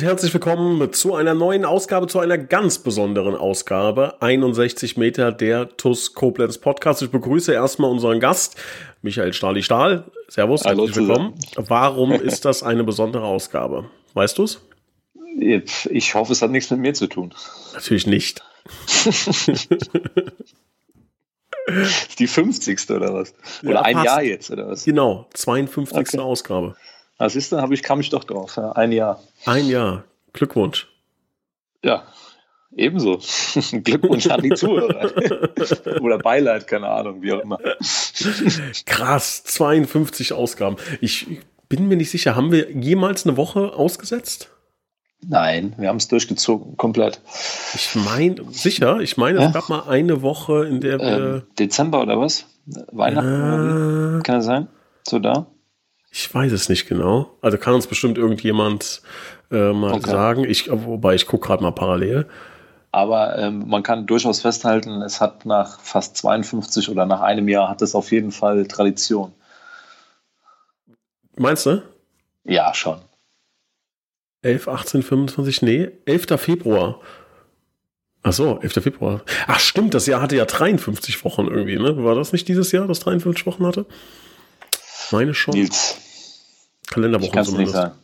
Und herzlich willkommen zu einer neuen Ausgabe, zu einer ganz besonderen Ausgabe. 61 Meter der TUS Koblenz Podcast. Ich begrüße erstmal unseren Gast, Michael Stahli Stahl. Servus, Hallo herzlich willkommen. Warum ist das eine besondere Ausgabe? Weißt du es? Ich hoffe, es hat nichts mit mir zu tun. Natürlich nicht. Die 50. oder was? Oder Ja, ein passt. Jahr jetzt, oder was? Genau, 52. Okay. Ausgabe. Was ist da? Hab ich, kam ich doch drauf. Ja, ein Jahr. Ein Jahr. Glückwunsch. Ja, ebenso. Glückwunsch an die Zuhörer. oder Beileid, keine Ahnung, wie auch immer. Krass, 52 Ausgaben. Ich bin mir nicht sicher, haben wir jemals eine Woche ausgesetzt? Nein, wir haben es durchgezogen, komplett. Ich meine, sicher, ich meine, es Ja? gab mal eine Woche, in der wir. Ähm, Dezember oder was? Weihnachten? Äh, Kann das sein? So da? Ich weiß es nicht genau. Also kann uns bestimmt irgendjemand äh, mal Okay. sagen. Ich, wobei ich gucke gerade mal parallel. Aber ähm, man kann durchaus festhalten, es hat nach fast 52 oder nach einem Jahr hat es auf jeden Fall Tradition. Meinst du? Ja, schon. 11, 18, 25, nee, 11. Februar. Ach so, 11. Februar. Ach stimmt, das Jahr hatte ja 53 Wochen irgendwie, ne? War das nicht dieses Jahr, das 53 Wochen hatte? Meine schon. Nils, ich Kalenderwochen kann es nicht sagen.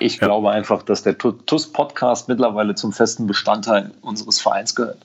Ich Ja. glaube einfach, dass der TUS-Podcast mittlerweile zum festen Bestandteil unseres Vereins gehört.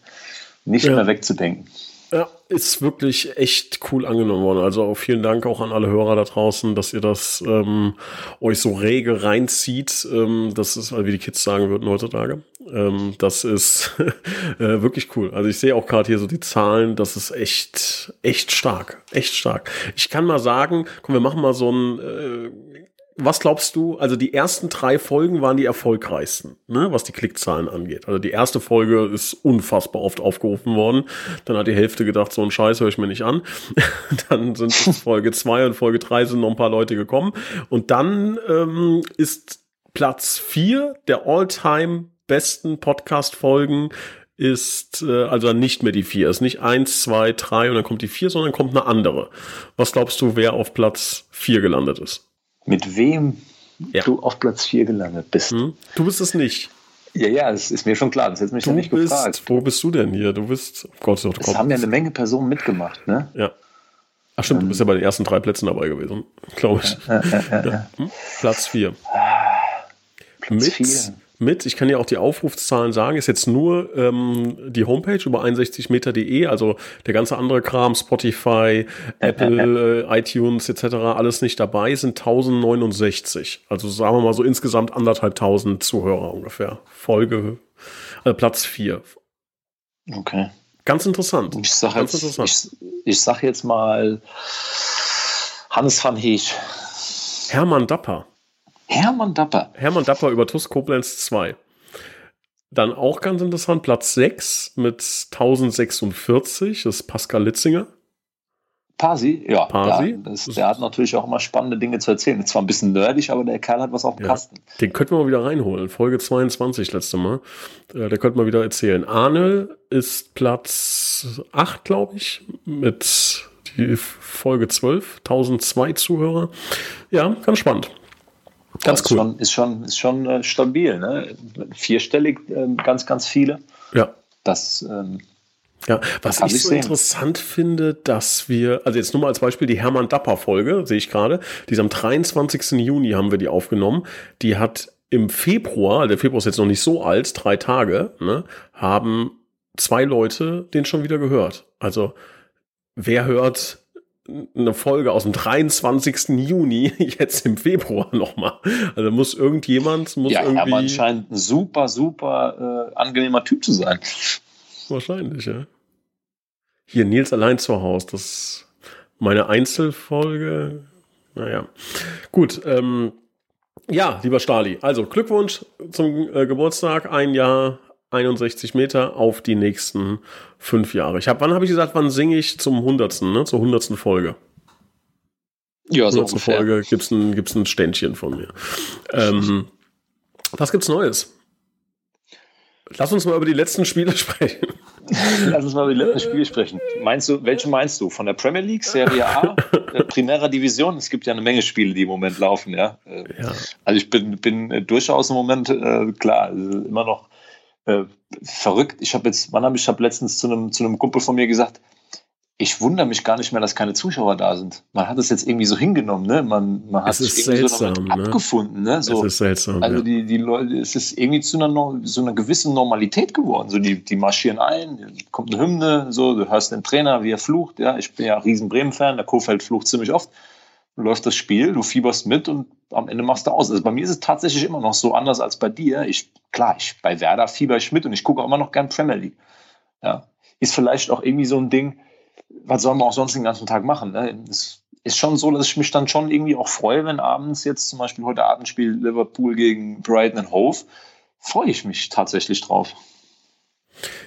Nicht Ja. mehr wegzudenken. Ja, ist wirklich echt cool angenommen worden. Also auch vielen Dank auch an alle Hörer da draußen, dass ihr das ähm, euch so rege reinzieht. Ähm, das ist, also wie die Kids sagen würden heutzutage. Ähm, das ist äh, wirklich cool. Also ich sehe auch gerade hier so die Zahlen. Das ist echt, echt stark. Echt stark. Ich kann mal sagen, komm, wir machen mal so ein äh, was glaubst du? Also die ersten drei Folgen waren die erfolgreichsten, ne, was die Klickzahlen angeht. Also die erste Folge ist unfassbar oft aufgerufen worden. Dann hat die Hälfte gedacht, so ein Scheiß höre ich mir nicht an. dann sind Folge zwei und Folge drei sind noch ein paar Leute gekommen. Und dann ähm, ist Platz vier der all-time besten Podcast-Folgen ist äh, also nicht mehr die vier. Ist nicht eins, zwei, drei und dann kommt die vier, sondern kommt eine andere. Was glaubst du, wer auf Platz vier gelandet ist? Mit wem Ja. du auf Platz 4 gelandet bist. Hm? Du bist es nicht. Ja, ja, das ist mir schon klar. Das hättest mich Du ja nicht bist, gefragt. wo bist du denn hier? Du bist, oh Gott, oh Es Gott. haben ja eine Menge Personen mitgemacht, ne? ja. Ach stimmt, du bist ja bei den ersten drei Plätzen dabei gewesen, glaube ich. Ja, ja, ja. Hm? Platz vier. Platz Mit, vier. Mit, ich kann ja auch die Aufrufszahlen sagen, ist jetzt nur ähm, die Homepage über 61meter.de, also der ganze andere Kram, Spotify, Apple, äh, iTunes etc., alles nicht dabei, sind 1069. Also sagen wir mal so insgesamt anderthalbtausend Zuhörer ungefähr. Folge, äh, Platz vier. Okay. Ganz interessant. Ich sag Ganz jetzt, interessant. ich, ich sag jetzt mal Hannes van Heesch. Hermann Dapper. Hermann Dapper. Hermann Dapper über TUS Koblenz 2. Dann auch ganz interessant, Platz 6 mit 1046, das ist Pascal Litzinger. Pasi, ja, Pasi? ja das, der hat natürlich auch immer spannende Dinge zu erzählen. Ist zwar ein bisschen nerdig, aber der Kerl hat was auf dem Ja. Kasten. Den könnten wir mal wieder reinholen. Folge 22 letzte Mal. Äh, Der könnte mal wieder erzählen. Arne ist Platz 8, glaube ich, mit die Folge 12, 1002 Zuhörer. Ja, ganz spannend. Ganz ist cool. Schon, ist schon, ist schon äh, stabil, ne? Vierstellig, ähm, ganz, ganz viele. Ja. Das, ähm, Ja, was ich ich so sehen. interessant finde, dass wir, also jetzt nur mal als Beispiel die Hermann Dapper Folge, sehe ich gerade, die ist am 23. Juni haben wir die aufgenommen. Die hat im Februar, der Februar ist jetzt noch nicht so alt, drei Tage, ne, haben zwei Leute den schon wieder gehört. Also, wer hört eine Folge aus dem 23. Juni jetzt im Februar nochmal? Also muss irgendjemand, muss ja, irgendwie. Hermann scheint ein super, super äh, angenehmer Typ zu sein. Wahrscheinlich, ja. Hier, Nils allein zu Hause, das ist meine Einzelfolge. Naja. Gut, ähm, ja, lieber Stali, also Glückwunsch zum äh, Geburtstag, ein Jahr 61 Meter auf die nächsten fünf Jahre. Ich hab, wann habe ich gesagt, wann singe ich zum hundertsten, ne? Zur hundertsten Folge? Ja, so ungefähr. Folge gibt's ein, gibt's ein Ständchen von mir. Ähm, was gibt's Neues? Lass uns mal über die letzten Spiele sprechen. Lass uns mal über die letzten Spiele sprechen. Meinst du, welche meinst du? Von der Premier League, Serie A, äh, Primera Division? Es gibt ja eine Menge Spiele, die im Moment laufen, ja. Äh, ja. Also ich bin, bin durchaus im Moment, äh, klar, immer noch äh, verrückt. Ich habe jetzt, wann habe ich, habe letztens zu einem, zu einem Kumpel von mir gesagt, ich wundere mich gar nicht mehr, dass keine Zuschauer da sind. Man hat es jetzt irgendwie so hingenommen, ne? Man, man hat sich irgendwie seltsam, so ne? abgefunden, ne? So, es ist seltsam. Also ja. die, die Leute, es ist irgendwie zu einer, so einer gewissen Normalität geworden. So die, die marschieren ein, kommt eine Hymne, so, du hörst den Trainer, wie er flucht, ja. Ich bin ja riesen Bremen-Fan, der Kofeld flucht ziemlich oft. Läuft das Spiel, du fieberst mit und am Ende machst du aus. Also bei mir ist es tatsächlich immer noch so anders als bei dir. Ich, klar, ich, bei Werder fieber ich mit und ich gucke auch immer noch gern Premier League. Ja. Ist vielleicht auch irgendwie so ein Ding, was soll man auch sonst den ganzen Tag machen? Ne? Es ist schon so, dass ich mich dann schon irgendwie auch freue, wenn abends jetzt zum Beispiel heute Abend spielt Liverpool gegen Brighton Hove, freue ich mich tatsächlich drauf.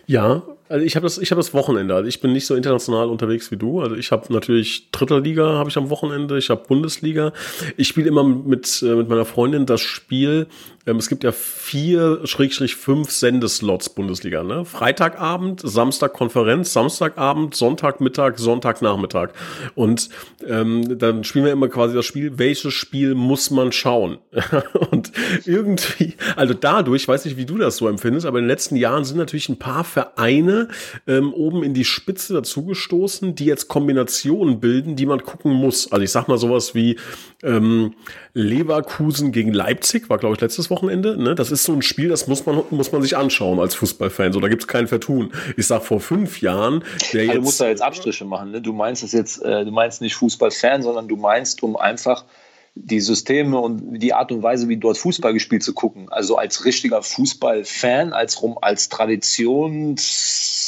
Ja, also ich habe das, ich habe das Wochenende. Also ich bin nicht so international unterwegs wie du. Also ich habe natürlich Dritter Liga habe ich am Wochenende. Ich habe Bundesliga. Ich spiele immer mit äh, mit meiner Freundin das Spiel. Ähm, es gibt ja vier Schrägstrich fünf Sendeslots Bundesliga. Ne? Freitagabend, Samstag Konferenz, Samstagabend, Sonntagmittag, Sonntagnachmittag. Und ähm, dann spielen wir immer quasi das Spiel. Welches Spiel muss man schauen? Und irgendwie, also dadurch, weiß nicht, wie du das so empfindest, aber in den letzten Jahren sind natürlich ein paar Vereine ähm, oben in die Spitze dazugestoßen, die jetzt Kombinationen bilden, die man gucken muss. Also ich sag mal sowas wie ähm, Leverkusen gegen Leipzig, war glaube ich letztes Wochenende. Ne? Das ist so ein Spiel, das muss man, muss man sich anschauen als Fußballfan. So, da gibt's kein Vertun. Ich sag vor fünf Jahren, der also jetzt. Du musst da jetzt Abstriche machen. Ne? Du meinst das jetzt, äh, du meinst nicht Fußballfan, sondern du meinst, um einfach die Systeme und die Art und Weise, wie dort Fußball gespielt zu gucken. Also als richtiger Fußballfan, als, als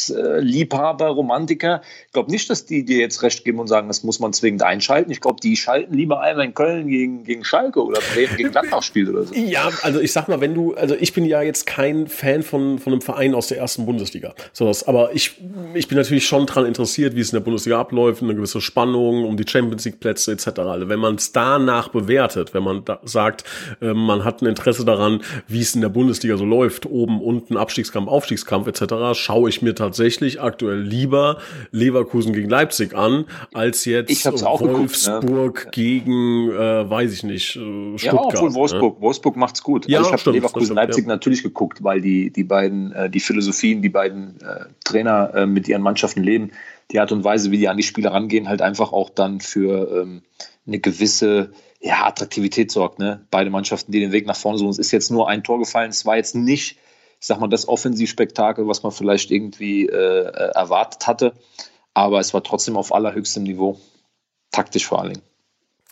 Traditionsliebhaber, Romantiker. Ich glaube nicht, dass die dir jetzt recht geben und sagen, das muss man zwingend einschalten. Ich glaube, die schalten lieber ein, wenn Köln gegen, gegen Schalke oder Bremen gegen Gladbach spielt oder so. Ja, also ich sag mal, wenn du, also ich bin ja jetzt kein Fan von, von einem Verein aus der ersten Bundesliga. Sowas, aber ich, ich bin natürlich schon daran interessiert, wie es in der Bundesliga abläuft, eine gewisse Spannung um die Champions League Plätze etc. Also wenn man es danach bewertet, wenn man sagt, äh, man hat ein Interesse daran, wie es in der Bundesliga so läuft, oben, unten, Abstiegskampf, Aufstiegskampf etc., schaue ich mir tatsächlich aktuell lieber Leverkusen gegen Leipzig an, als jetzt Wolfsburg geguckt, ne? gegen, äh, weiß ich nicht, äh, Stuttgart. Ja, obwohl Wolfsburg, ne? Wolfsburg macht's gut. Ja, also ich habe Leverkusen Leipzig ja. natürlich geguckt, weil die, die beiden, äh, die Philosophien, die beiden äh, Trainer äh, mit ihren Mannschaften leben, die Art und Weise, wie die an die Spiele rangehen, halt einfach auch dann für ähm, eine gewisse ja, Attraktivität sorgt. Ne? Beide Mannschaften, die den Weg nach vorne suchen. Es ist jetzt nur ein Tor gefallen. Es war jetzt nicht, ich sag mal, das Offensivspektakel, was man vielleicht irgendwie äh, erwartet hatte. Aber es war trotzdem auf allerhöchstem Niveau. Taktisch vor allen Dingen.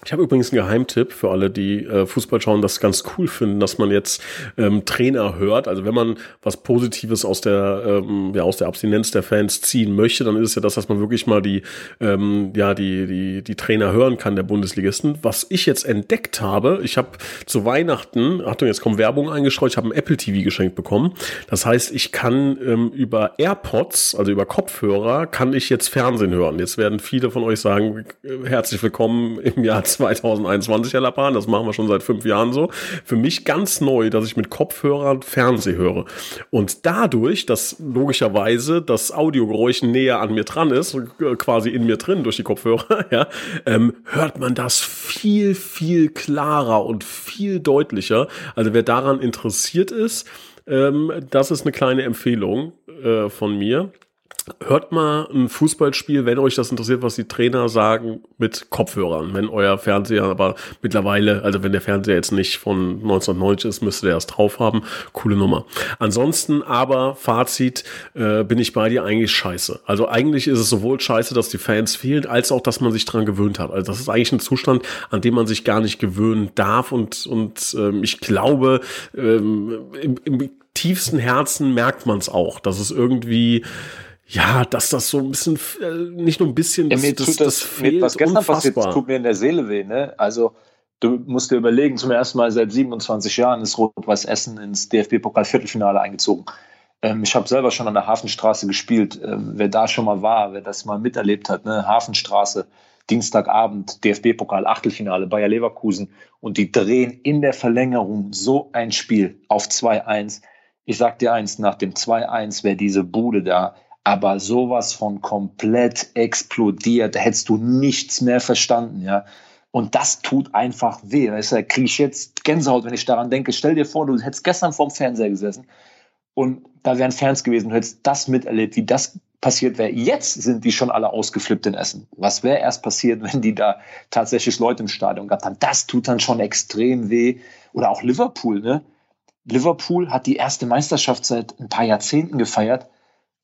Ich habe übrigens einen Geheimtipp für alle, die äh, Fußball schauen, das ganz cool finden, dass man jetzt ähm, Trainer hört. Also wenn man was Positives aus der ähm, ja aus der Abstinenz der Fans ziehen möchte, dann ist es ja das, dass man wirklich mal die ähm, ja die die die Trainer hören kann der Bundesligisten. Was ich jetzt entdeckt habe, ich habe zu Weihnachten, Achtung, jetzt kommt Werbung eingestreut, ich habe ein Apple TV geschenkt bekommen. Das heißt, ich kann ähm, über AirPods, also über Kopfhörer, kann ich jetzt Fernsehen hören. Jetzt werden viele von euch sagen, äh, herzlich willkommen im Jahr 2021, Herr Lappan. Das machen wir schon seit fünf Jahren so. Für mich ganz neu, dass ich mit Kopfhörern Fernseh höre. Und dadurch, dass logischerweise das Audiogeräusch näher an mir dran ist, äh, quasi in mir drin durch die Kopfhörer, ja, ähm, hört man das viel, viel klarer und viel deutlicher. Also wer daran interessiert ist, ähm, das ist eine kleine Empfehlung äh, von mir. Hört mal ein Fußballspiel, wenn euch das interessiert, was die Trainer sagen, mit Kopfhörern. Wenn euer Fernseher aber mittlerweile, also wenn der Fernseher jetzt nicht von 1990 ist, müsste der erst drauf haben. Coole Nummer. Ansonsten aber, Fazit, äh, bin ich bei dir eigentlich scheiße. Also eigentlich ist es sowohl scheiße, dass die Fans fehlen, als auch, dass man sich dran gewöhnt hat. Also das ist eigentlich ein Zustand, an dem man sich gar nicht gewöhnen darf und, und ähm, ich glaube, ähm, im, im tiefsten Herzen merkt man es auch, dass es irgendwie ja, dass das so ein bisschen, äh, nicht nur ein bisschen, das, ja, das, das, das fehlt was gestern unfassbar. passiert, tut mir in der Seele weh, ne? Also, du musst dir überlegen, zum ersten Mal seit 27 Jahren ist Rot-Weiß Essen ins DFB-Pokal-Viertelfinale eingezogen. Ähm, ich habe selber schon an der Hafenstraße gespielt. Ähm, wer da schon mal war, wer das mal miterlebt hat, ne? Hafenstraße, Dienstagabend, DFB-Pokal, Achtelfinale, Bayer Leverkusen und die drehen in der Verlängerung so ein Spiel auf 2-1. Ich sag dir eins, nach dem 2-1 wäre diese Bude da aber sowas von komplett explodiert. Da hättest du nichts mehr verstanden, ja. Und das tut einfach weh. Weißt du, da kriege ich jetzt Gänsehaut, wenn ich daran denke. Stell dir vor, du hättest gestern vorm Fernseher gesessen und da wären Fans gewesen, du hättest das miterlebt, wie das passiert wäre. Jetzt sind die schon alle ausgeflippt in Essen. Was wäre erst passiert, wenn die da tatsächlich Leute im Stadion gehabt haben? Das tut dann schon extrem weh. Oder auch Liverpool, ne? Liverpool hat die erste Meisterschaft seit ein paar Jahrzehnten gefeiert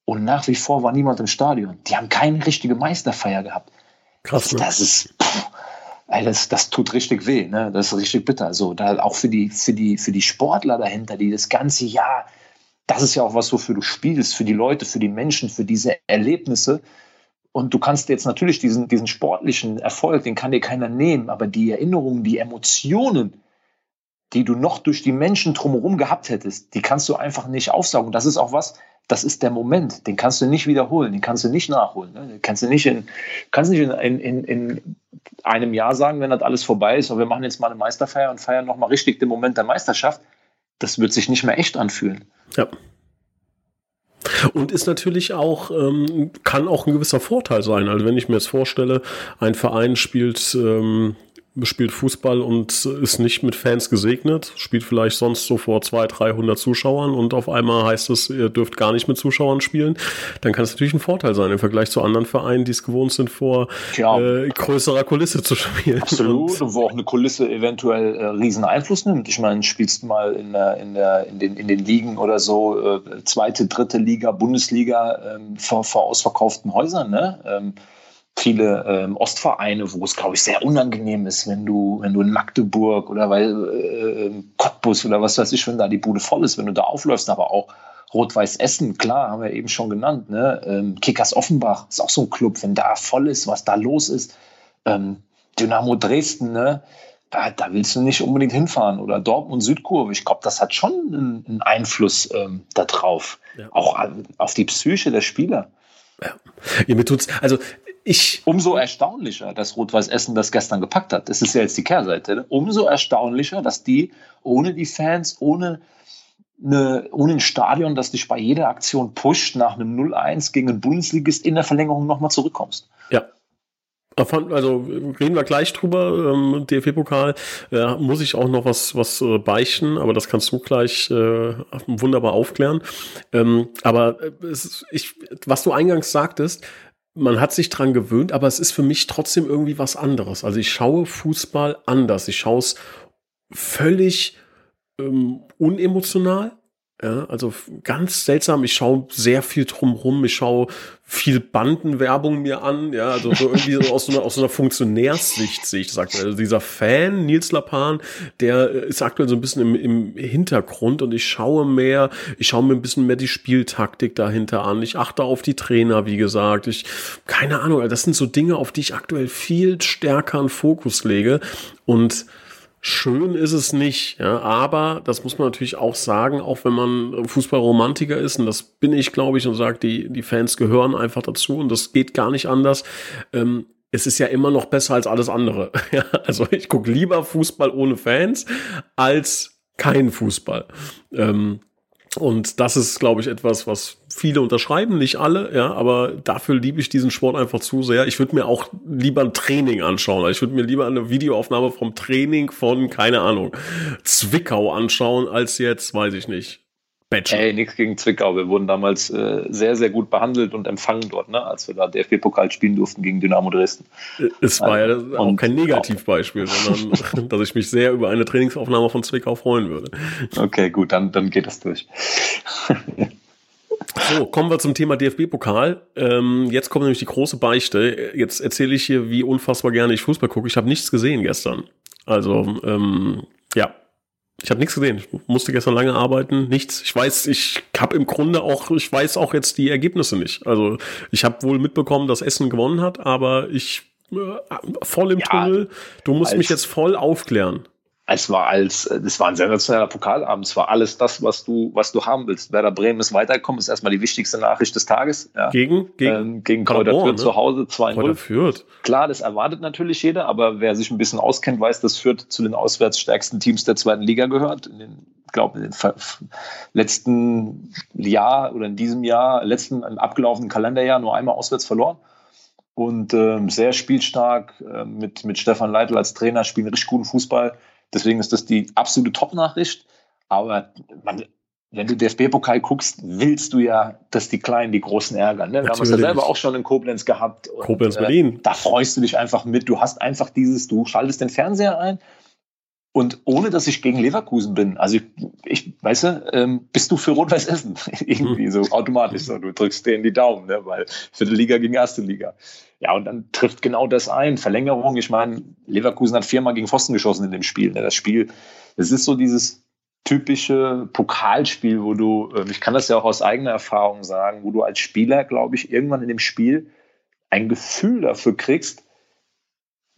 und nach wie vor war niemand im Stadion. Die haben keine richtige Meisterfeier gehabt. Krass. Ne? Das ist, das, das tut richtig weh, ne? Das ist richtig bitter. Also da auch für die, für die, für die Sportler dahinter, die das ganze Jahr, das ist ja auch was, wofür du spielst, für die Leute, für die Menschen, für diese Erlebnisse. Und du kannst jetzt natürlich diesen, diesen sportlichen Erfolg, den kann dir keiner nehmen, aber die Erinnerungen, die Emotionen, die du noch durch die Menschen drumherum gehabt hättest, die kannst du einfach nicht aufsaugen. Das ist auch was, das ist der Moment, den kannst du nicht wiederholen, den kannst du nicht nachholen. Ne? Den kannst du nicht, in, kannst nicht in, in, in einem Jahr sagen, wenn das alles vorbei ist, aber wir machen jetzt mal eine Meisterfeier und feiern nochmal richtig den Moment der Meisterschaft. Das wird sich nicht mehr echt anfühlen. Ja. Und ist natürlich auch, ähm, kann auch ein gewisser Vorteil sein. Also wenn ich mir jetzt vorstelle, ein Verein spielt ähm, spielt Fußball und ist nicht mit Fans gesegnet, spielt vielleicht sonst so vor 200, 300 Zuschauern und auf einmal heißt es, ihr dürft gar nicht mit Zuschauern spielen, dann kann es natürlich ein Vorteil sein im Vergleich zu anderen Vereinen, die es gewohnt sind, vor ja. äh, größerer Kulisse zu spielen. Absolut, und, wo auch eine Kulisse eventuell äh, riesen Einfluss nimmt. Ich meine, spielst mal in, der, in, der, in, den, in den Ligen oder so, äh, zweite, dritte Liga, Bundesliga ähm, vor, vor ausverkauften Häusern, ne? Ähm, viele ähm, Ostvereine, wo es, glaube ich, sehr unangenehm ist, wenn du, wenn du in Magdeburg oder weil äh, Cottbus oder was weiß ich, wenn da die Bude voll ist, wenn du da aufläufst, aber auch Rot-Weiß Essen, klar, haben wir eben schon genannt, ne? Ähm, Kickers Offenbach ist auch so ein Club, wenn da voll ist, was da los ist. Ähm, Dynamo Dresden, ne? Da, da, willst du nicht unbedingt hinfahren. Oder Dortmund Südkurve. Ich glaube, das hat schon einen, einen Einfluss ähm, darauf. Ja. Auch auf die Psyche der Spieler. Ja. ja, mir tut's, also ich. Umso erstaunlicher, dass Rot-Weiß Essen das gestern gepackt hat. Das ist ja jetzt die Kehrseite. Ne? Umso erstaunlicher, dass die ohne die Fans, ohne, eine, ohne ein Stadion, das dich bei jeder Aktion pusht, nach einem 0-1 gegen einen Bundesligist in der Verlängerung nochmal zurückkommst. Ja, also reden wir gleich drüber, ähm, DFB-Pokal. Äh, muss ich auch noch was, was äh, beichten, aber das kannst du gleich äh, wunderbar aufklären. Ähm, aber äh, ist, ich, was du eingangs sagtest, man hat sich dran gewöhnt, aber es ist für mich trotzdem irgendwie was anderes. Also ich schaue Fußball anders. Ich schaue es völlig ähm, unemotional. Ja, also ganz seltsam. Ich schaue sehr viel drumrum. Ich schaue viel Bandenwerbung mir an. Ja, also so irgendwie so aus, so einer, aus so einer Funktionärssicht sehe ich das aktuell. Also dieser Fan, Nils Lapan, der ist aktuell so ein bisschen im, im Hintergrund und ich schaue mehr, ich schaue mir ein bisschen mehr die Spieltaktik dahinter an. Ich achte auf die Trainer, wie gesagt. Ich, keine Ahnung, das sind so Dinge, auf die ich aktuell viel stärker einen Fokus lege und Schön ist es nicht, ja, aber das muss man natürlich auch sagen, auch wenn man Fußballromantiker ist, und das bin ich, glaube ich, und sagt, die, die Fans gehören einfach dazu und das geht gar nicht anders. Ähm, es ist ja immer noch besser als alles andere. Ja, also ich gucke lieber Fußball ohne Fans als kein Fußball. Ähm, und das ist, glaube ich, etwas, was viele unterschreiben, nicht alle, ja, aber dafür liebe ich diesen Sport einfach zu sehr. Ich würde mir auch lieber ein Training anschauen. Ich würde mir lieber eine Videoaufnahme vom Training von, keine Ahnung, Zwickau anschauen, als jetzt, weiß ich nicht, Bachelor. Ey, nichts gegen Zwickau. Wir wurden damals äh, sehr, sehr gut behandelt und empfangen dort, ne? als wir da DFB-Pokal spielen durften gegen Dynamo Dresden. Es war ja auch kein Negativbeispiel, sondern dass ich mich sehr über eine Trainingsaufnahme von Zwickau freuen würde. Okay, gut, dann, dann geht das durch. So, kommen wir zum Thema DFB-Pokal. Ähm, jetzt kommt nämlich die große Beichte. Jetzt erzähle ich hier, wie unfassbar gerne ich Fußball gucke. Ich habe nichts gesehen gestern. Also, ähm, ja, ich habe nichts gesehen. Ich musste gestern lange arbeiten, nichts. Ich weiß, ich habe im Grunde auch, ich weiß auch jetzt die Ergebnisse nicht. Also ich habe wohl mitbekommen, dass Essen gewonnen hat, aber ich äh, voll im ja, Tunnel. Du musst mich jetzt voll aufklären es war als, es war ein sensationeller Pokalabend. Es war alles das, was du, was du haben willst. Werder Bremen ist weitergekommen, ist erstmal die wichtigste Nachricht des Tages. Ja. Gegen, gegen, ähm, gegen Kräuter Fürth ne? zu Hause 2-0. Klar, das erwartet natürlich jeder, aber wer sich ein bisschen auskennt, weiß, dass Fürth zu den auswärtsstärksten Teams der zweiten Liga gehört. In den, glaube in den letzten Jahr oder in diesem Jahr, letzten abgelaufenen Kalenderjahr nur einmal auswärts verloren und ähm, sehr spielstark äh, mit, mit Stefan Leitl als Trainer, spielen richtig guten Fußball. Deswegen ist das die absolute Top-Nachricht. Aber man, wenn du DFB-Pokal guckst, willst du ja, dass die Kleinen die Großen ärgern. Ne? Wir haben es ja selber auch schon in Koblenz gehabt. Koblenz, und, Berlin. Äh, da freust du dich einfach mit. Du hast einfach dieses, du schaltest den Fernseher ein und ohne, dass ich gegen Leverkusen bin, also ich, ich weißt du, ähm, bist du für Rot-Weiß Essen. Irgendwie so automatisch so. Du drückst denen die Daumen, ne? weil vierte Liga gegen erste Liga. Ja, und dann trifft genau das ein. Verlängerung, ich meine, Leverkusen hat viermal gegen Pfosten geschossen in dem Spiel. Ne? Das Spiel, es ist so dieses typische Pokalspiel, wo du, ähm, ich kann das ja auch aus eigener Erfahrung sagen, wo du als Spieler, glaube ich, irgendwann in dem Spiel ein Gefühl dafür kriegst,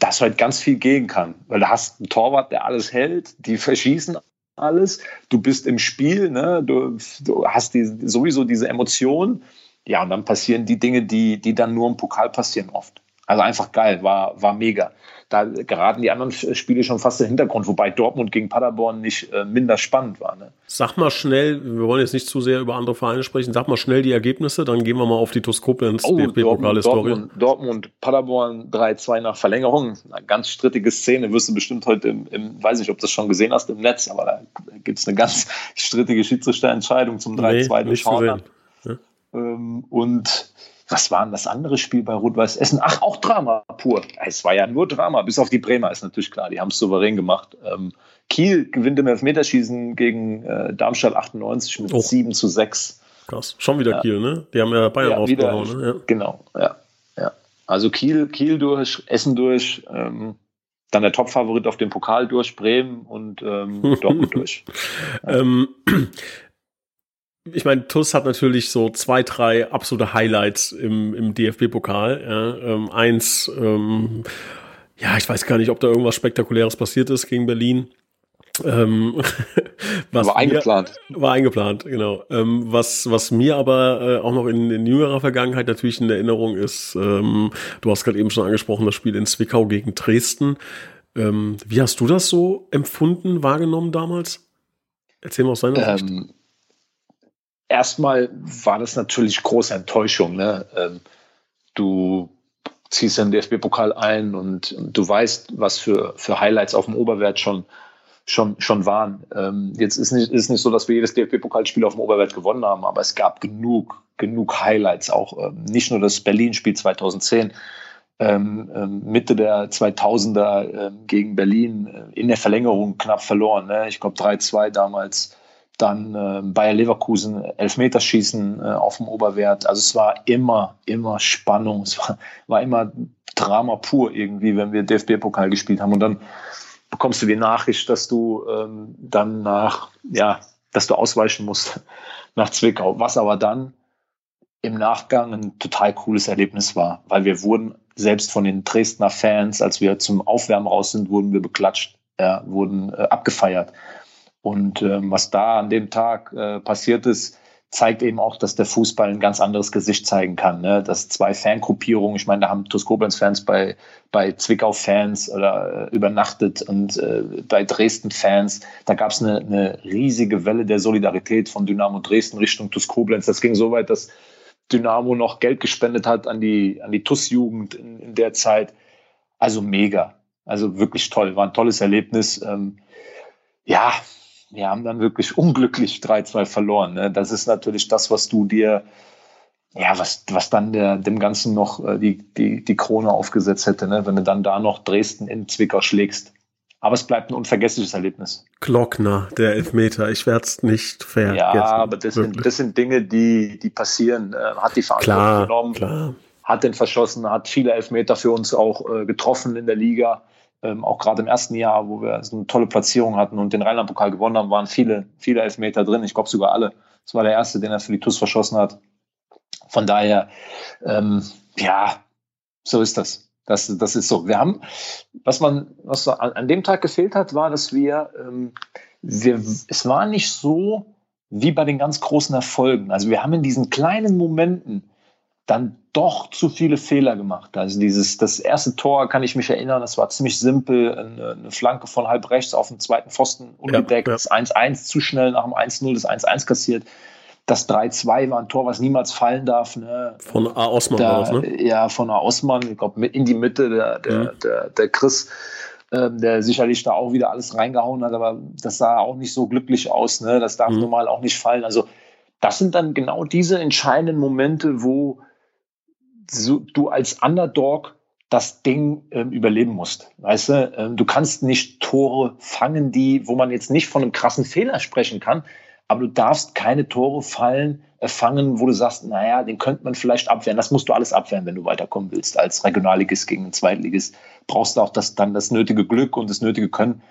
dass halt ganz viel gehen kann. Weil du hast einen Torwart, der alles hält, die verschießen alles, du bist im Spiel, ne? du, du hast die, sowieso diese Emotionen. Ja, und dann passieren die Dinge, die, die dann nur im Pokal passieren oft. Also einfach geil, war, war mega da geraten die anderen Spiele schon fast in den Hintergrund, wobei Dortmund gegen Paderborn nicht äh, minder spannend war. Ne? Sag mal schnell, wir wollen jetzt nicht zu sehr über andere Vereine sprechen, sag mal schnell die Ergebnisse, dann gehen wir mal auf die Toskopens oh, DFB-Pokal-Historie. Dortmund, Dortmund, Paderborn 3-2 nach Verlängerung. Eine ganz strittige Szene, wirst du bestimmt heute im, im weiß nicht, ob du das schon gesehen hast im Netz, aber da gibt es eine ganz strittige Schiedsrichterentscheidung zum 3-2 nee, durch Horner. Ja. Ähm, und was war denn das andere Spiel bei Rot-Weiß Essen? Ach, auch Drama pur. Es war ja nur Drama, bis auf die Bremer ist natürlich klar. Die haben es souverän gemacht. Ähm, Kiel gewinnt im Elfmeterschießen gegen äh, Darmstadt 98 mit oh. 7 zu 6. Krass. Schon wieder ja. Kiel, ne? Die haben ja Bayern ja, rausgehauen, ne? Ja. Genau, ja. ja. Also Kiel, Kiel durch, Essen durch, ähm, dann der Topfavorit auf dem Pokal durch, Bremen und ähm, Dortmund durch. ähm, ich meine, TUS hat natürlich so zwei, drei absolute Highlights im, im DFB-Pokal. Ja, ähm, eins, ähm, ja, ich weiß gar nicht, ob da irgendwas Spektakuläres passiert ist gegen Berlin. Ähm, was war eingeplant. Mir, war eingeplant, genau. Ähm, was, was mir aber äh, auch noch in, in jüngerer Vergangenheit natürlich in Erinnerung ist, ähm, du hast gerade eben schon angesprochen, das Spiel in Zwickau gegen Dresden. Ähm, wie hast du das so empfunden, wahrgenommen damals? Erzähl mal aus deiner Sicht. Erstmal war das natürlich große Enttäuschung. Ne? Ähm, du ziehst den DFB-Pokal ein und, und, du weißt, was für, für Highlights auf dem Oberwert schon, schon, schon waren. Ähm, jetzt ist nicht, ist nicht so, dass wir jedes DFB-Pokalspiel auf dem Oberwert gewonnen haben, aber es gab genug, genug Highlights, auch ähm, nicht nur das Berlin-Spiel 2010. Ähm, ähm, Mitte der 2000er ähm, gegen Berlin äh, in der Verlängerung knapp verloren. Ne? Ich glaube 3-2 damals dann äh, Bayer Leverkusen Elfmeterschießen äh, auf dem Oberwert. Also es war immer, immer Spannung. Es war, war immer Drama pur irgendwie, wenn wir DFB-Pokal gespielt haben. Und dann bekommst du die Nachricht, dass du ähm, dann nach, ja, dass du ausweichen musst nach Zwickau. Was aber dann im Nachgang ein total cooles Erlebnis war, weil wir wurden selbst von den Dresdner Fans, als wir zum Aufwärmen raus sind, wurden wir beklatscht, ja, wurden äh, abgefeiert. Und ähm, was da an dem Tag äh, passiert ist, zeigt eben auch, dass der Fußball ein ganz anderes Gesicht zeigen kann. Ne? Dass zwei Fangruppierungen, ich meine, da haben TuS Koblenz-Fans bei, bei Zwickau-Fans oder äh, übernachtet und äh, bei Dresden-Fans, da gab es eine, eine riesige Welle der Solidarität von Dynamo Dresden Richtung TuS Koblenz. Das ging so weit, dass Dynamo noch Geld gespendet hat an die, an die TuS-Jugend in, in der Zeit. Also mega. Also wirklich toll. War ein tolles Erlebnis. Ähm, ja, wir haben dann wirklich unglücklich 3-2 verloren. Ne? Das ist natürlich das, was du dir, ja, was, was dann der, dem Ganzen noch äh, die, die, die Krone aufgesetzt hätte, ne? wenn du dann da noch Dresden in Zwickau schlägst. Aber es bleibt ein unvergessliches Erlebnis. Glockner, der Elfmeter, ich werde es nicht vergessen. Ja, aber das sind, das sind Dinge, die, die passieren. Äh, hat die Verantwortung klar, genommen, klar. hat den verschossen, hat viele Elfmeter für uns auch äh, getroffen in der Liga ähm, auch gerade im ersten Jahr, wo wir so eine tolle Platzierung hatten und den Rheinland-Pokal gewonnen haben, waren viele, viele Elfmeter drin. Ich glaube sogar alle. Das war der erste, den er für die TUS verschossen hat. Von daher, ähm, ja, so ist das. Das, das ist so. Wir haben, was man, was an, an dem Tag gefehlt hat, war, dass wir, ähm, wir, es war nicht so wie bei den ganz großen Erfolgen. Also wir haben in diesen kleinen Momenten dann doch zu viele Fehler gemacht. Also dieses, das erste Tor kann ich mich erinnern, das war ziemlich simpel, eine, eine Flanke von halb rechts auf den zweiten Pfosten ungedeckt, ja, ja. das 1-1 zu schnell nach dem 1-0, das 1-1 kassiert. Das 3-2 war ein Tor, was niemals fallen darf. Ne? Von A. Osman da, das, ne? Ja, von A. Osman, ich glaube, in die Mitte, der, der, mhm. der, der Chris, ähm, der sicherlich da auch wieder alles reingehauen hat, aber das sah auch nicht so glücklich aus. Ne? Das darf mhm. normal auch nicht fallen. Also, das sind dann genau diese entscheidenden Momente, wo so, du als Underdog das Ding ähm, überleben musst. Weißt du, ähm, du kannst nicht Tore fangen, die, wo man jetzt nicht von einem krassen Fehler sprechen kann, aber du darfst keine Tore fallen, äh, fangen, wo du sagst, naja, den könnte man vielleicht abwehren. Das musst du alles abwehren, wenn du weiterkommen willst. Als Regionalligist gegen einen Zweitligist brauchst du auch das, dann das nötige Glück und das nötige Können.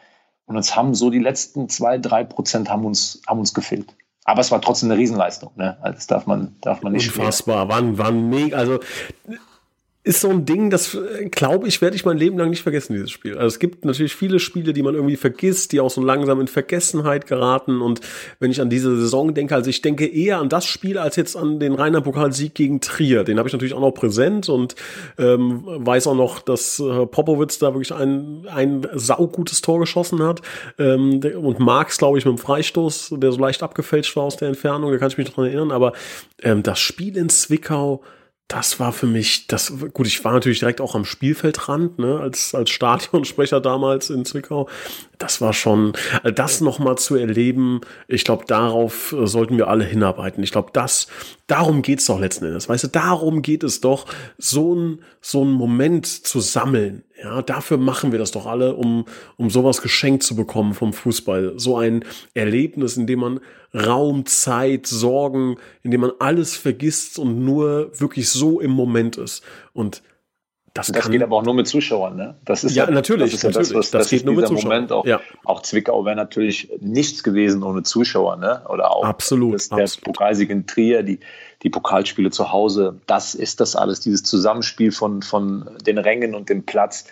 Und uns haben so die letzten zwei, drei Prozent haben uns, haben uns gefehlt. Aber es war trotzdem eine Riesenleistung, ne? Also das darf man, darf man nicht Unfassbar, waren, waren mega, also ist so ein Ding, das äh, glaube ich, werde ich mein Leben lang nicht vergessen, dieses Spiel. Also es gibt natürlich viele Spiele, die man irgendwie vergisst, die auch so langsam in Vergessenheit geraten. Und wenn ich an diese Saison denke, also ich denke eher an das Spiel als jetzt an den Rainer Pokalsieg gegen Trier. Den habe ich natürlich auch noch präsent und ähm, weiß auch noch, dass äh, Popowitz da wirklich ein, ein saugutes Tor geschossen hat. Ähm, und Marx, glaube ich, mit dem Freistoß, der so leicht abgefälscht war aus der Entfernung, da kann ich mich noch dran erinnern. Aber ähm, das Spiel in Zwickau, das war für mich, das, gut, ich war natürlich direkt auch am Spielfeldrand, ne, als, als Stadionsprecher damals in Zwickau. Das war schon, das nochmal zu erleben, ich glaube, darauf äh, sollten wir alle hinarbeiten. Ich glaube, das, darum geht's doch letzten Endes. Weißt du, darum geht es doch, so ein, so ein Moment zu sammeln. Ja, dafür machen wir das doch alle, um, um sowas geschenkt zu bekommen vom Fußball. So ein Erlebnis, in dem man Raum, Zeit, Sorgen, in dem man alles vergisst und nur wirklich so im Moment ist. Und das, das geht aber auch nur mit Zuschauern, ne? Das ist ja, ja natürlich. Das, ist natürlich. Ja das, was, das, das geht nur mit Zuschauern. Moment auch, ja. auch Zwickau wäre natürlich nichts gewesen ohne Zuschauer, ne? Oder auch absolut, das, der absolut. Pokalsieg in Trier, die, die Pokalspiele zu Hause. Das ist das alles, dieses Zusammenspiel von, von den Rängen und dem Platz.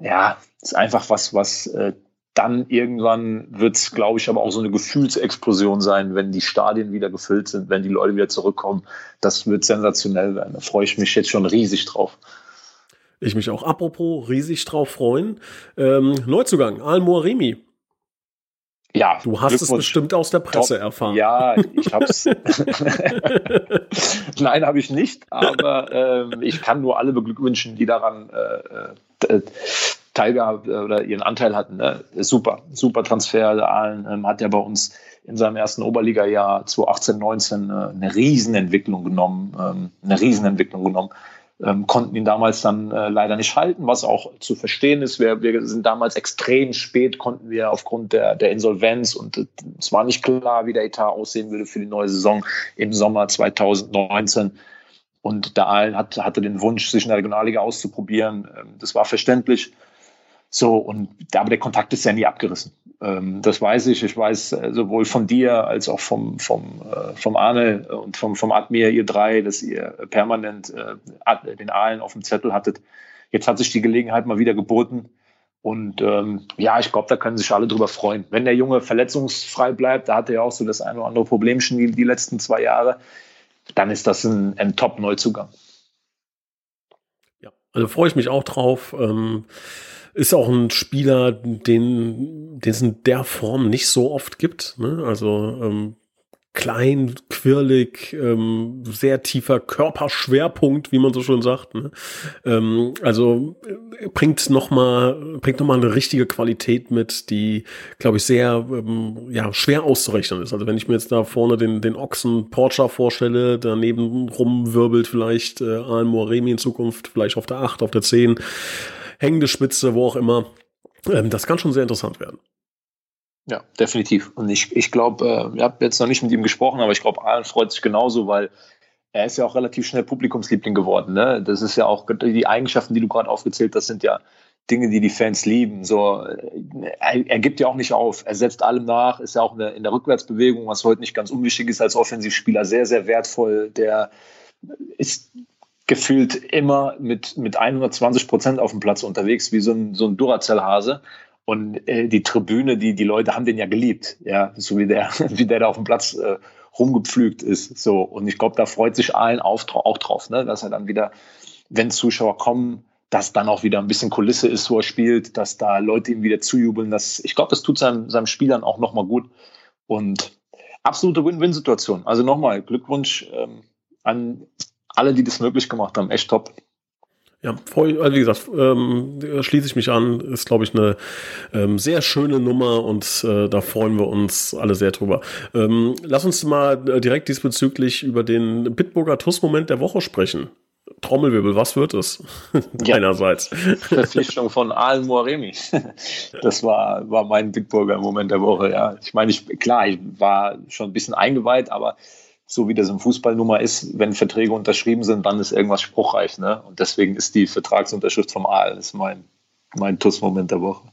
Ja, ist einfach was, was äh, dann irgendwann wird es, glaube ich, aber auch so eine Gefühlsexplosion sein, wenn die Stadien wieder gefüllt sind, wenn die Leute wieder zurückkommen. Das wird sensationell werden. Da freue ich mich jetzt schon riesig drauf. Ich mich auch apropos riesig drauf freuen. Ähm, Neuzugang, Al Remy. Ja, du hast es bestimmt aus der Presse Top. erfahren. Ja, ich habe es. Nein, habe ich nicht, aber ähm, ich kann nur alle beglückwünschen, die daran äh, äh, teilgehabt oder ihren Anteil hatten. Ne? Super, super Transfer. Allen ähm, hat ja bei uns in seinem ersten Oberliga-Jahr 2018, 19 äh, eine Riesenentwicklung genommen, ähm, eine Riesenentwicklung genommen ähm, konnten ihn damals dann äh, leider nicht halten, was auch zu verstehen ist. Wir, wir sind damals extrem spät, konnten wir aufgrund der, der Insolvenz und äh, es war nicht klar, wie der Etat aussehen würde für die neue Saison im Sommer 2019. Und der Aalen hat, hatte den Wunsch, sich in der Regionalliga auszuprobieren. Ähm, das war verständlich. So, und aber der Kontakt ist ja nie abgerissen. Ähm, das weiß ich. Ich weiß äh, sowohl von dir als auch vom, vom, äh, vom Arne und vom, vom Admir, ihr drei, dass ihr permanent äh, den Aalen auf dem Zettel hattet. Jetzt hat sich die Gelegenheit mal wieder geboten. Und ähm, ja, ich glaube, da können sich alle drüber freuen. Wenn der Junge verletzungsfrei bleibt, da hatte er ja auch so das eine oder andere Problemchen die, die letzten zwei Jahre, dann ist das ein, ein Top-Neuzugang. Ja, also freue ich mich auch drauf. Ähm ist auch ein Spieler, den, den es in der Form nicht so oft gibt. Ne? Also ähm, klein, quirlig, ähm, sehr tiefer Körperschwerpunkt, wie man so schön sagt. Ne? Ähm, also äh, bringt noch mal bringt noch eine richtige Qualität mit, die, glaube ich, sehr ähm, ja schwer auszurechnen ist. Also wenn ich mir jetzt da vorne den den Ochsen Porsche vorstelle, daneben rumwirbelt vielleicht äh, Alan Moremi in Zukunft, vielleicht auf der 8, auf der 10 hängende Spitze, wo auch immer. Ähm, das kann schon sehr interessant werden. Ja, definitiv. Und ich, ich glaube, äh, ich habe jetzt noch nicht mit ihm gesprochen, aber ich glaube, Alan freut sich genauso, weil er ist ja auch relativ schnell Publikumsliebling geworden. Ne? Das ist ja auch die Eigenschaften, die du gerade aufgezählt hast, sind ja Dinge, die die Fans lieben. So, er, er, gibt ja auch nicht auf. Er setzt allem nach, ist ja auch in der Rückwärtsbewegung, was heute nicht ganz unwichtig ist als Offensivspieler, sehr, sehr wertvoll. Der ist gefühlt immer mit, mit 120 Prozent auf dem Platz unterwegs, wie so ein, so ein Duracell-Hase. Und äh, die Tribüne, die, die Leute haben den ja geliebt, ja, so wie der, wie der da auf dem Platz äh, rumgepflügt ist. So. Und ich glaube, da freut sich allen auf, auch drauf, ne? dass er dann wieder, wenn Zuschauer kommen, dass dann auch wieder ein bisschen Kulisse ist, wo er spielt, dass da Leute ihm wieder zujubeln. Das, ich glaube, das tut seinem, seinem Spielern auch nochmal gut. Und absolute Win-Win-Situation. Also nochmal Glückwunsch ähm, an alle, die das möglich gemacht haben. Echt top. Ja, also wie gesagt, ähm, schließe ich mich an. Ist, glaube ich, eine ähm, sehr schöne Nummer und äh, da freuen wir uns alle sehr drüber. Ähm, lass uns mal äh, direkt diesbezüglich über den Bitburger TUS-Moment der Woche sprechen. Trommelwirbel, was wird es? Ja. Einerseits. Verpflichtung von Al Moaremi. Das war, war mein Bitburger Moment der Woche, ja. Ich meine, ich, klar, ich war schon ein bisschen eingeweiht, aber so wie das im Fußballnummer ist, wenn Verträge unterschrieben sind, dann ist irgendwas spruchreich. Ne? Und deswegen ist die Vertragsunterschrift vom das ist mein, mein TUS-Moment der Woche.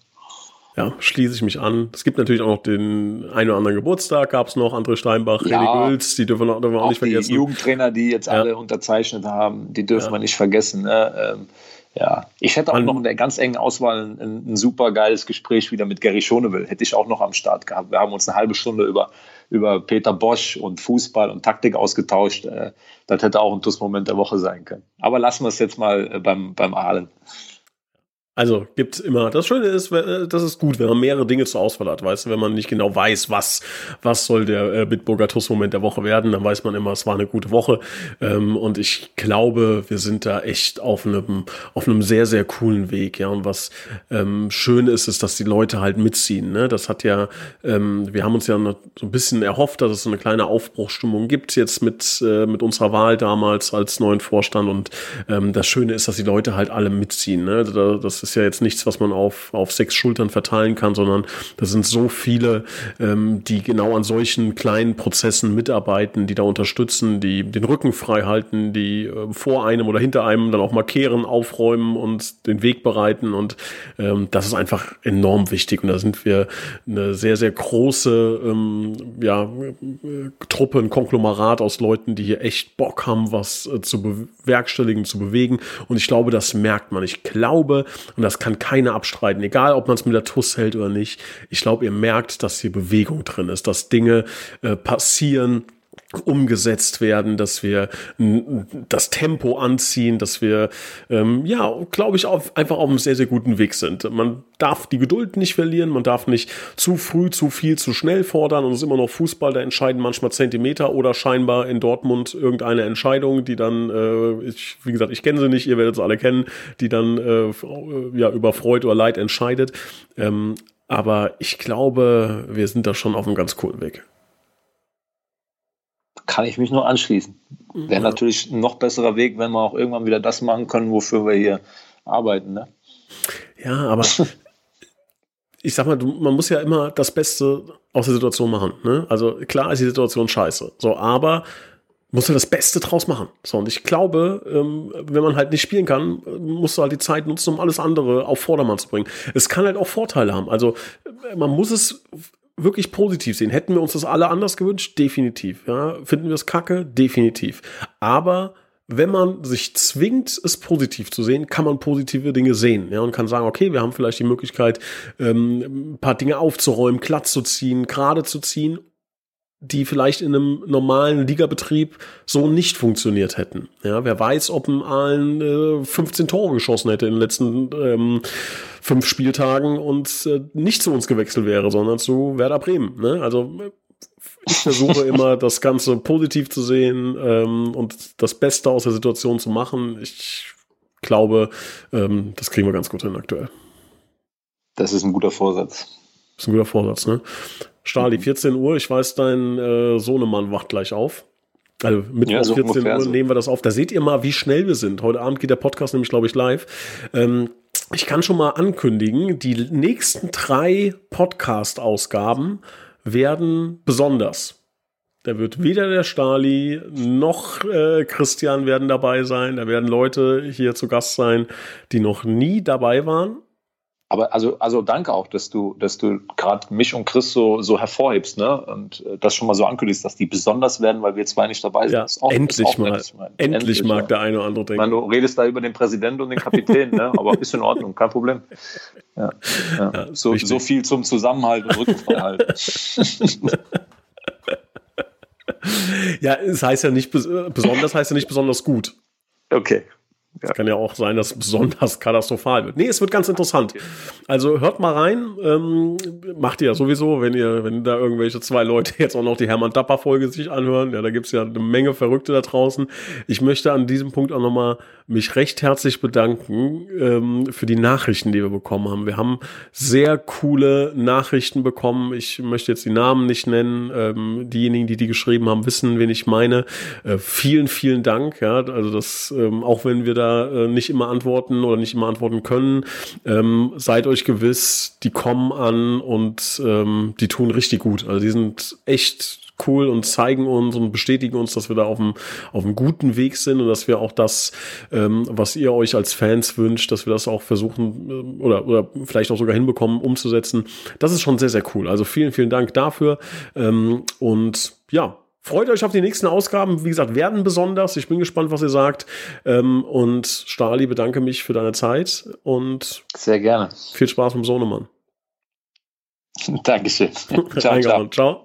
Ja, schließe ich mich an. Es gibt natürlich auch noch den einen oder anderen Geburtstag, gab es noch, André Steinbach, ja, René Gülz, die dürfen wir, dürfen wir auch, auch nicht vergessen. Die Jugendtrainer, die jetzt ja. alle unterzeichnet haben, die dürfen ja. wir nicht vergessen. Ne? Ähm, ja, ich hätte auch Man, noch in der ganz engen Auswahl ein, ein, super geiles Gespräch wieder mit Gary Schonewill. Hätte ich auch noch am Start gehabt. Wir haben uns eine halbe Stunde über, über Peter Bosch und Fußball und Taktik ausgetauscht. Äh, das hätte auch ein TUS-Moment der Woche sein können. Aber lassen wir es jetzt mal äh, beim, beim Ahlen. Also gibt immer. Das Schöne ist, äh, das ist gut, wenn man mehrere Dinge zur Auswahl hat, weißt du, wenn man nicht genau weiß, was was soll der äh, Bitburger TUS Moment der Woche werden, dann weiß man immer, es war eine gute Woche. Ähm, und ich glaube, wir sind da echt auf einem auf einem sehr sehr coolen Weg, ja. Und was ähm, schön ist, ist, dass die Leute halt mitziehen. Ne? Das hat ja, ähm, wir haben uns ja so ein bisschen erhofft, dass es so eine kleine Aufbruchsstimmung gibt jetzt mit äh, mit unserer Wahl damals als neuen Vorstand. Und ähm, das Schöne ist, dass die Leute halt alle mitziehen. Ne? Das ist ja jetzt nichts, was man auf, auf sechs Schultern verteilen kann, sondern da sind so viele, ähm, die genau an solchen kleinen Prozessen mitarbeiten, die da unterstützen, die den Rücken frei halten, die äh, vor einem oder hinter einem dann auch markieren, aufräumen und den Weg bereiten. Und ähm, das ist einfach enorm wichtig. Und da sind wir eine sehr, sehr große ähm, ja, Truppe, ein Konglomerat aus Leuten, die hier echt Bock haben, was äh, zu bewerkstelligen, zu bewegen. Und ich glaube, das merkt man. Ich glaube, und das kann keiner abstreiten, egal ob man es mit der TUS hält oder nicht. Ich glaube, ihr merkt, dass hier Bewegung drin ist, dass Dinge äh, passieren, umgesetzt werden, dass wir das Tempo anziehen, dass wir, ähm, ja, glaube ich, auf, einfach auf einem sehr, sehr guten Weg sind. Man darf die Geduld nicht verlieren, man darf nicht zu früh, zu viel, zu schnell fordern und es ist immer noch Fußball, da entscheiden manchmal Zentimeter oder scheinbar in Dortmund irgendeine Entscheidung, die dann, äh, ich, wie gesagt, ich kenne sie nicht, ihr werdet sie alle kennen, die dann äh, ja, über Freude oder Leid entscheidet. Ähm, aber ich glaube, wir sind da schon auf einem ganz coolen Weg kann ich mich nur anschließen. Wäre mhm. natürlich ein noch besserer Weg, wenn wir auch irgendwann wieder das machen können, wofür wir hier arbeiten. Ne? Ja, aber ich sag mal, man muss ja immer das Beste aus der Situation machen. Ne? Also klar ist die Situation scheiße. So, aber muss du das Beste draus machen. So, und ich glaube, ähm, wenn man halt nicht spielen kann, musst du halt die Zeit nutzen, um alles andere auf Vordermann zu bringen. Es kann halt auch Vorteile haben. Also man muss es wirklich positiv sehen. Hätten wir uns das alle anders gewünscht? Definitiv. Ja. Finden wir es kacke? Definitiv. Aber wenn man sich zwingt, es positiv zu sehen, kann man positive Dinge sehen. Ja, und kann sagen, okay, wir haben vielleicht die Möglichkeit, ähm, ein paar Dinge aufzuräumen, glatt zu ziehen, gerade zu ziehen die vielleicht in einem normalen Ligabetrieb so nicht funktioniert hätten. Ja, wer weiß, ob ein Aalen äh, 15 Tore geschossen hätte in den letzten ähm, fünf Spieltagen und äh, nicht zu uns gewechselt wäre, sondern zu Werder Bremen. Ne? Also ich versuche immer, das Ganze positiv zu sehen ähm, und das Beste aus der Situation zu machen. Ich glaube, ähm, das kriegen wir ganz gut hin aktuell. Das ist ein guter Vorsatz. Das ist ein guter Vorsatz, ne? Stali, 14 mhm. Uhr, ich weiß, dein äh, Sohnemann wacht gleich auf. Also mit ja, 14 Uhr so. nehmen wir das auf. Da seht ihr mal, wie schnell wir sind. Heute Abend geht der Podcast nämlich, glaube ich, live. Ähm, ich kann schon mal ankündigen, die nächsten drei Podcast-Ausgaben werden besonders. Da wird weder der Stali noch äh, Christian werden dabei sein. Da werden Leute hier zu Gast sein, die noch nie dabei waren aber also, also danke auch, dass du, dass du gerade mich und Chris so, so hervorhebst, ne? Und äh, das schon mal so ankündigst, dass die besonders werden, weil wir zwei nicht dabei sind. Ja, auch, endlich mal. Endlich, endlich mag ja. der eine oder andere denken. Meine, du redest da über den Präsidenten und den Kapitän, ne? Aber ist in Ordnung, kein Problem. Ja, ja. ja so, so viel zum Zusammenhalt und Rückenfreihalten. ja, es heißt ja nicht besonders, heißt ja nicht besonders gut. Okay, es kann ja auch sein, dass es besonders katastrophal wird. Nee, es wird ganz interessant. Also hört mal rein. Ähm, macht ihr ja sowieso, wenn ihr, wenn da irgendwelche zwei Leute jetzt auch noch die Hermann Dapper Folge sich anhören. Ja, da gibt's ja eine Menge Verrückte da draußen. Ich möchte an diesem Punkt auch nochmal mich recht herzlich bedanken ähm, für die Nachrichten, die wir bekommen haben. Wir haben sehr coole Nachrichten bekommen. Ich möchte jetzt die Namen nicht nennen. Ähm, diejenigen, die die geschrieben haben, wissen, wen ich meine. Äh, vielen, vielen Dank. Ja, also das, ähm, auch wenn wir da äh, nicht immer antworten oder nicht immer antworten können, ähm, seid euch gewiss, die kommen an und ähm, die tun richtig gut. Also die sind echt cool und zeigen uns und bestätigen uns, dass wir da auf einem, auf guten Weg sind und dass wir auch das, ähm, was ihr euch als Fans wünscht, dass wir das auch versuchen äh, oder, oder vielleicht auch sogar hinbekommen, umzusetzen. Das ist schon sehr, sehr cool. Also vielen, vielen Dank dafür. Ähm, und ja, Freut euch auf die nächsten Ausgaben. Wie gesagt, werden besonders. Ich bin gespannt, was ihr sagt. Ähm, und Stali, bedanke mich für deine Zeit und sehr gerne. Viel Spaß mit dem Sohnemann. Dankeschön. ciao, ciao. ciao.